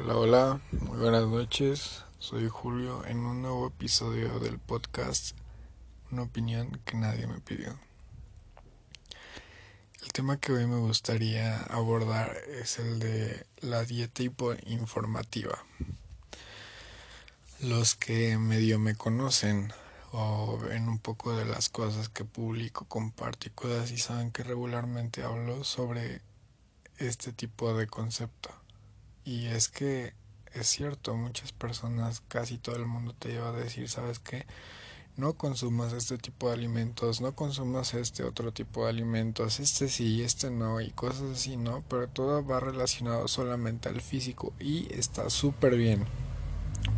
Hola, hola, muy buenas noches. Soy Julio en un nuevo episodio del podcast Una opinión que nadie me pidió. El tema que hoy me gustaría abordar es el de la dieta informativa. Los que medio me conocen o ven un poco de las cosas que publico, comparto y cosas y saben que regularmente hablo sobre este tipo de concepto y es que es cierto, muchas personas, casi todo el mundo te lleva a decir, ¿sabes qué? No consumas este tipo de alimentos, no consumas este otro tipo de alimentos, este sí, este no, y cosas así, ¿no? Pero todo va relacionado solamente al físico y está súper bien.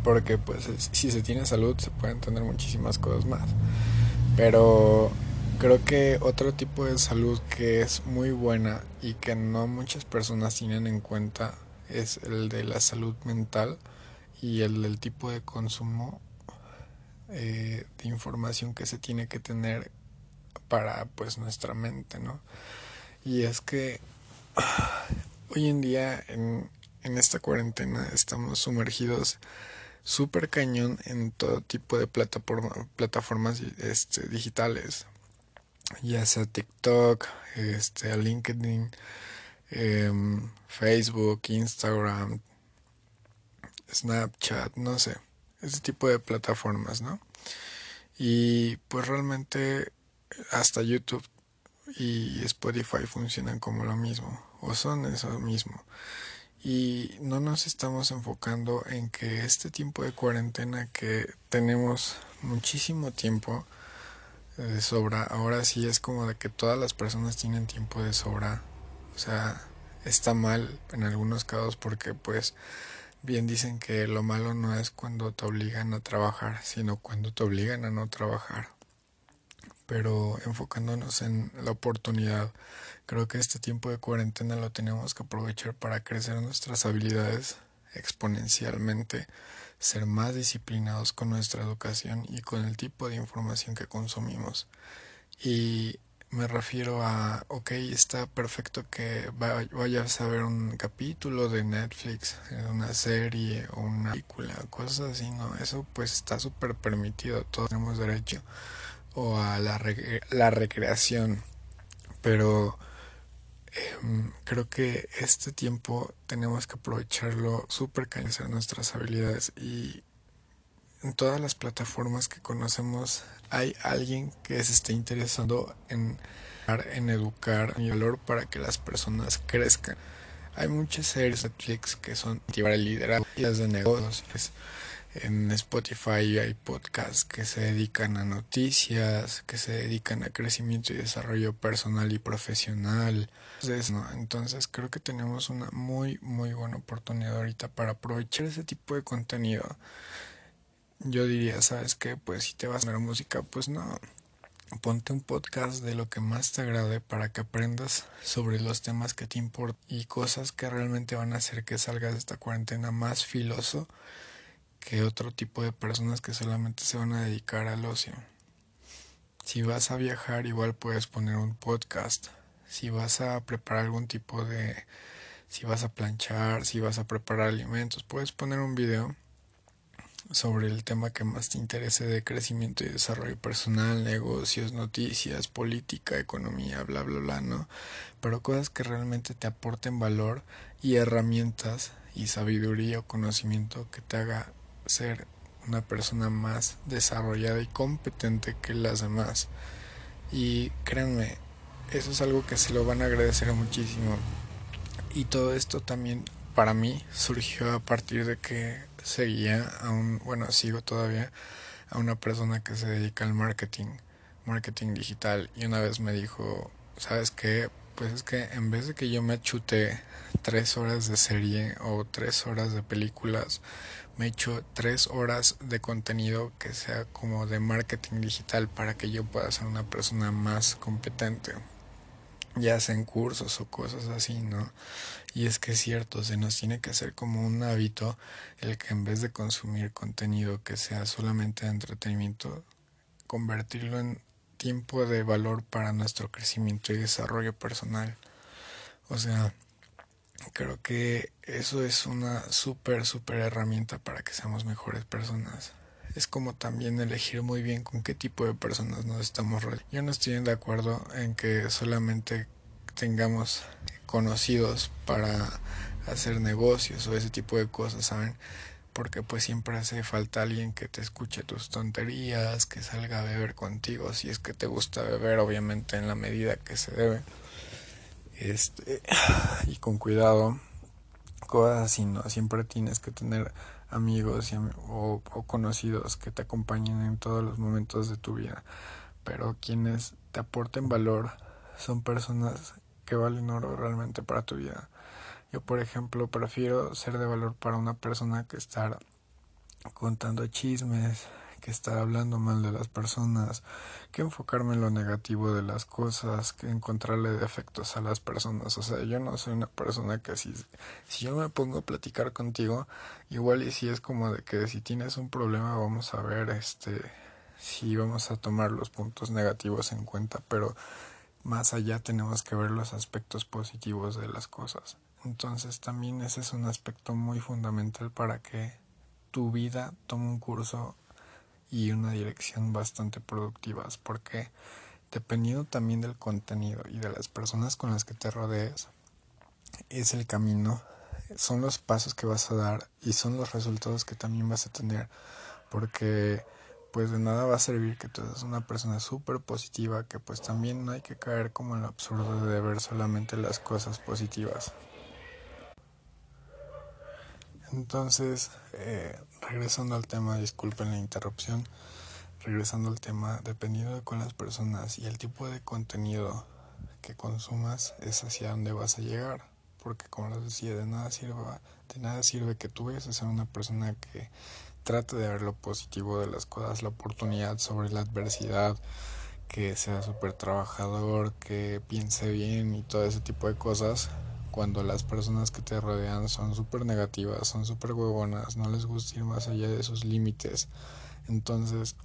Porque pues si se tiene salud se pueden tener muchísimas cosas más. Pero creo que otro tipo de salud que es muy buena y que no muchas personas tienen en cuenta es el de la salud mental y el del tipo de consumo eh, de información que se tiene que tener para pues nuestra mente, ¿no? Y es que hoy en día en, en esta cuarentena estamos sumergidos súper cañón en todo tipo de plataforma, plataformas este, digitales, ya sea TikTok, este, LinkedIn, Em, Facebook, Instagram, Snapchat, no sé, ese tipo de plataformas, ¿no? Y pues realmente hasta YouTube y Spotify funcionan como lo mismo, o son eso mismo. Y no nos estamos enfocando en que este tiempo de cuarentena que tenemos muchísimo tiempo de sobra, ahora sí es como de que todas las personas tienen tiempo de sobra o sea, está mal en algunos casos porque pues bien dicen que lo malo no es cuando te obligan a trabajar, sino cuando te obligan a no trabajar. Pero enfocándonos en la oportunidad, creo que este tiempo de cuarentena lo tenemos que aprovechar para crecer nuestras habilidades exponencialmente, ser más disciplinados con nuestra educación y con el tipo de información que consumimos. Y me refiero a, ok, está perfecto que vayas a ver un capítulo de Netflix, una serie o una película, cosas así, ¿no? Eso pues está súper permitido, todos tenemos derecho o a la, la recreación, pero em, creo que este tiempo tenemos que aprovecharlo súper cañar nuestras habilidades y en todas las plataformas que conocemos hay alguien que se esté interesando en, en educar y valor para que las personas crezcan. Hay muchas series de Netflix que son para liderazgo de negocios. En Spotify hay podcasts que se dedican a noticias, que se dedican a crecimiento y desarrollo personal y profesional. Entonces creo que tenemos una muy muy buena oportunidad ahorita para aprovechar ese tipo de contenido yo diría, ¿sabes qué? Pues si te vas a poner música, pues no. Ponte un podcast de lo que más te agrade para que aprendas sobre los temas que te importan y cosas que realmente van a hacer que salgas de esta cuarentena más filoso que otro tipo de personas que solamente se van a dedicar al ocio. Si vas a viajar, igual puedes poner un podcast. Si vas a preparar algún tipo de... Si vas a planchar, si vas a preparar alimentos, puedes poner un video sobre el tema que más te interese de crecimiento y desarrollo personal, negocios, noticias, política, economía, bla, bla, bla, ¿no? Pero cosas que realmente te aporten valor y herramientas y sabiduría o conocimiento que te haga ser una persona más desarrollada y competente que las demás. Y créanme, eso es algo que se lo van a agradecer muchísimo. Y todo esto también para mí surgió a partir de que seguía a un, bueno, sigo todavía a una persona que se dedica al marketing, marketing digital, y una vez me dijo, ¿sabes qué? Pues es que en vez de que yo me chute tres horas de serie o tres horas de películas, me echo tres horas de contenido que sea como de marketing digital para que yo pueda ser una persona más competente ya hacen cursos o cosas así, ¿no? Y es que es cierto, se nos tiene que hacer como un hábito el que en vez de consumir contenido que sea solamente de entretenimiento, convertirlo en tiempo de valor para nuestro crecimiento y desarrollo personal. O sea, creo que eso es una súper, súper herramienta para que seamos mejores personas. Es como también elegir muy bien con qué tipo de personas nos estamos rodeando. Yo no estoy de acuerdo en que solamente tengamos conocidos para hacer negocios o ese tipo de cosas, ¿saben? Porque pues siempre hace falta alguien que te escuche tus tonterías, que salga a beber contigo, si es que te gusta beber, obviamente en la medida que se debe. Este, y con cuidado, cosas así, ¿no? Siempre tienes que tener amigos o, o conocidos que te acompañen en todos los momentos de tu vida. Pero quienes te aporten valor son personas que valen oro realmente para tu vida. Yo, por ejemplo, prefiero ser de valor para una persona que estar contando chismes, que estar hablando mal de las personas, que enfocarme en lo negativo de las cosas, que encontrarle defectos a las personas. O sea, yo no soy una persona que si, si yo me pongo a platicar contigo, igual y si es como de que si tienes un problema vamos a ver este si vamos a tomar los puntos negativos en cuenta, pero más allá tenemos que ver los aspectos positivos de las cosas. Entonces también ese es un aspecto muy fundamental para que tu vida tome un curso y una dirección bastante productivas porque dependiendo también del contenido y de las personas con las que te rodees es el camino son los pasos que vas a dar y son los resultados que también vas a tener porque pues de nada va a servir que tú seas una persona súper positiva, que pues también no hay que caer como en lo absurdo de ver solamente las cosas positivas. Entonces, eh, regresando al tema, disculpen la interrupción, regresando al tema, dependiendo de con las personas y el tipo de contenido que consumas, es hacia dónde vas a llegar. Porque como les decía, de nada sirve, de nada sirve que tú vayas a ser una persona que trate de ver lo positivo de las cosas, la oportunidad sobre la adversidad, que sea súper trabajador, que piense bien y todo ese tipo de cosas. Cuando las personas que te rodean son súper negativas, son súper huevonas, no les gusta ir más allá de sus límites. Entonces,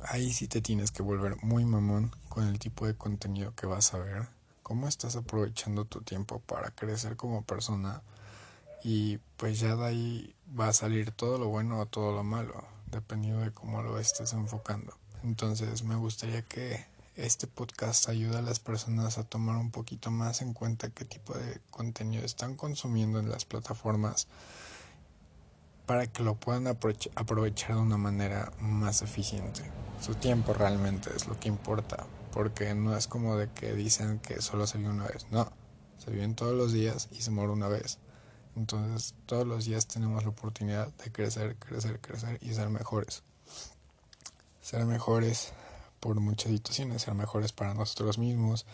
ahí sí te tienes que volver muy mamón con el tipo de contenido que vas a ver. ¿Cómo estás aprovechando tu tiempo para crecer como persona? y pues ya de ahí va a salir todo lo bueno o todo lo malo, dependiendo de cómo lo estés enfocando. Entonces me gustaría que este podcast ayude a las personas a tomar un poquito más en cuenta qué tipo de contenido están consumiendo en las plataformas para que lo puedan aprovechar de una manera más eficiente. Su tiempo realmente es lo que importa, porque no es como de que dicen que solo se vio una vez, no, se viven todos los días y se muere una vez. Entonces todos los días tenemos la oportunidad de crecer, crecer, crecer y ser mejores. Ser mejores por muchas situaciones, ser mejores para nosotros mismos,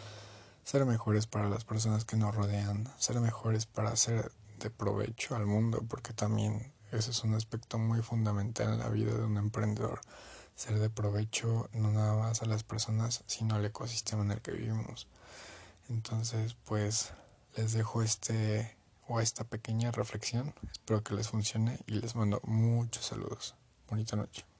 ser mejores para las personas que nos rodean, ser mejores para hacer de provecho al mundo, porque también ese es un aspecto muy fundamental en la vida de un emprendedor. Ser de provecho no nada más a las personas, sino al ecosistema en el que vivimos. Entonces, pues les dejo este o esta pequeña reflexión. Espero que les funcione y les mando muchos saludos. Bonita noche.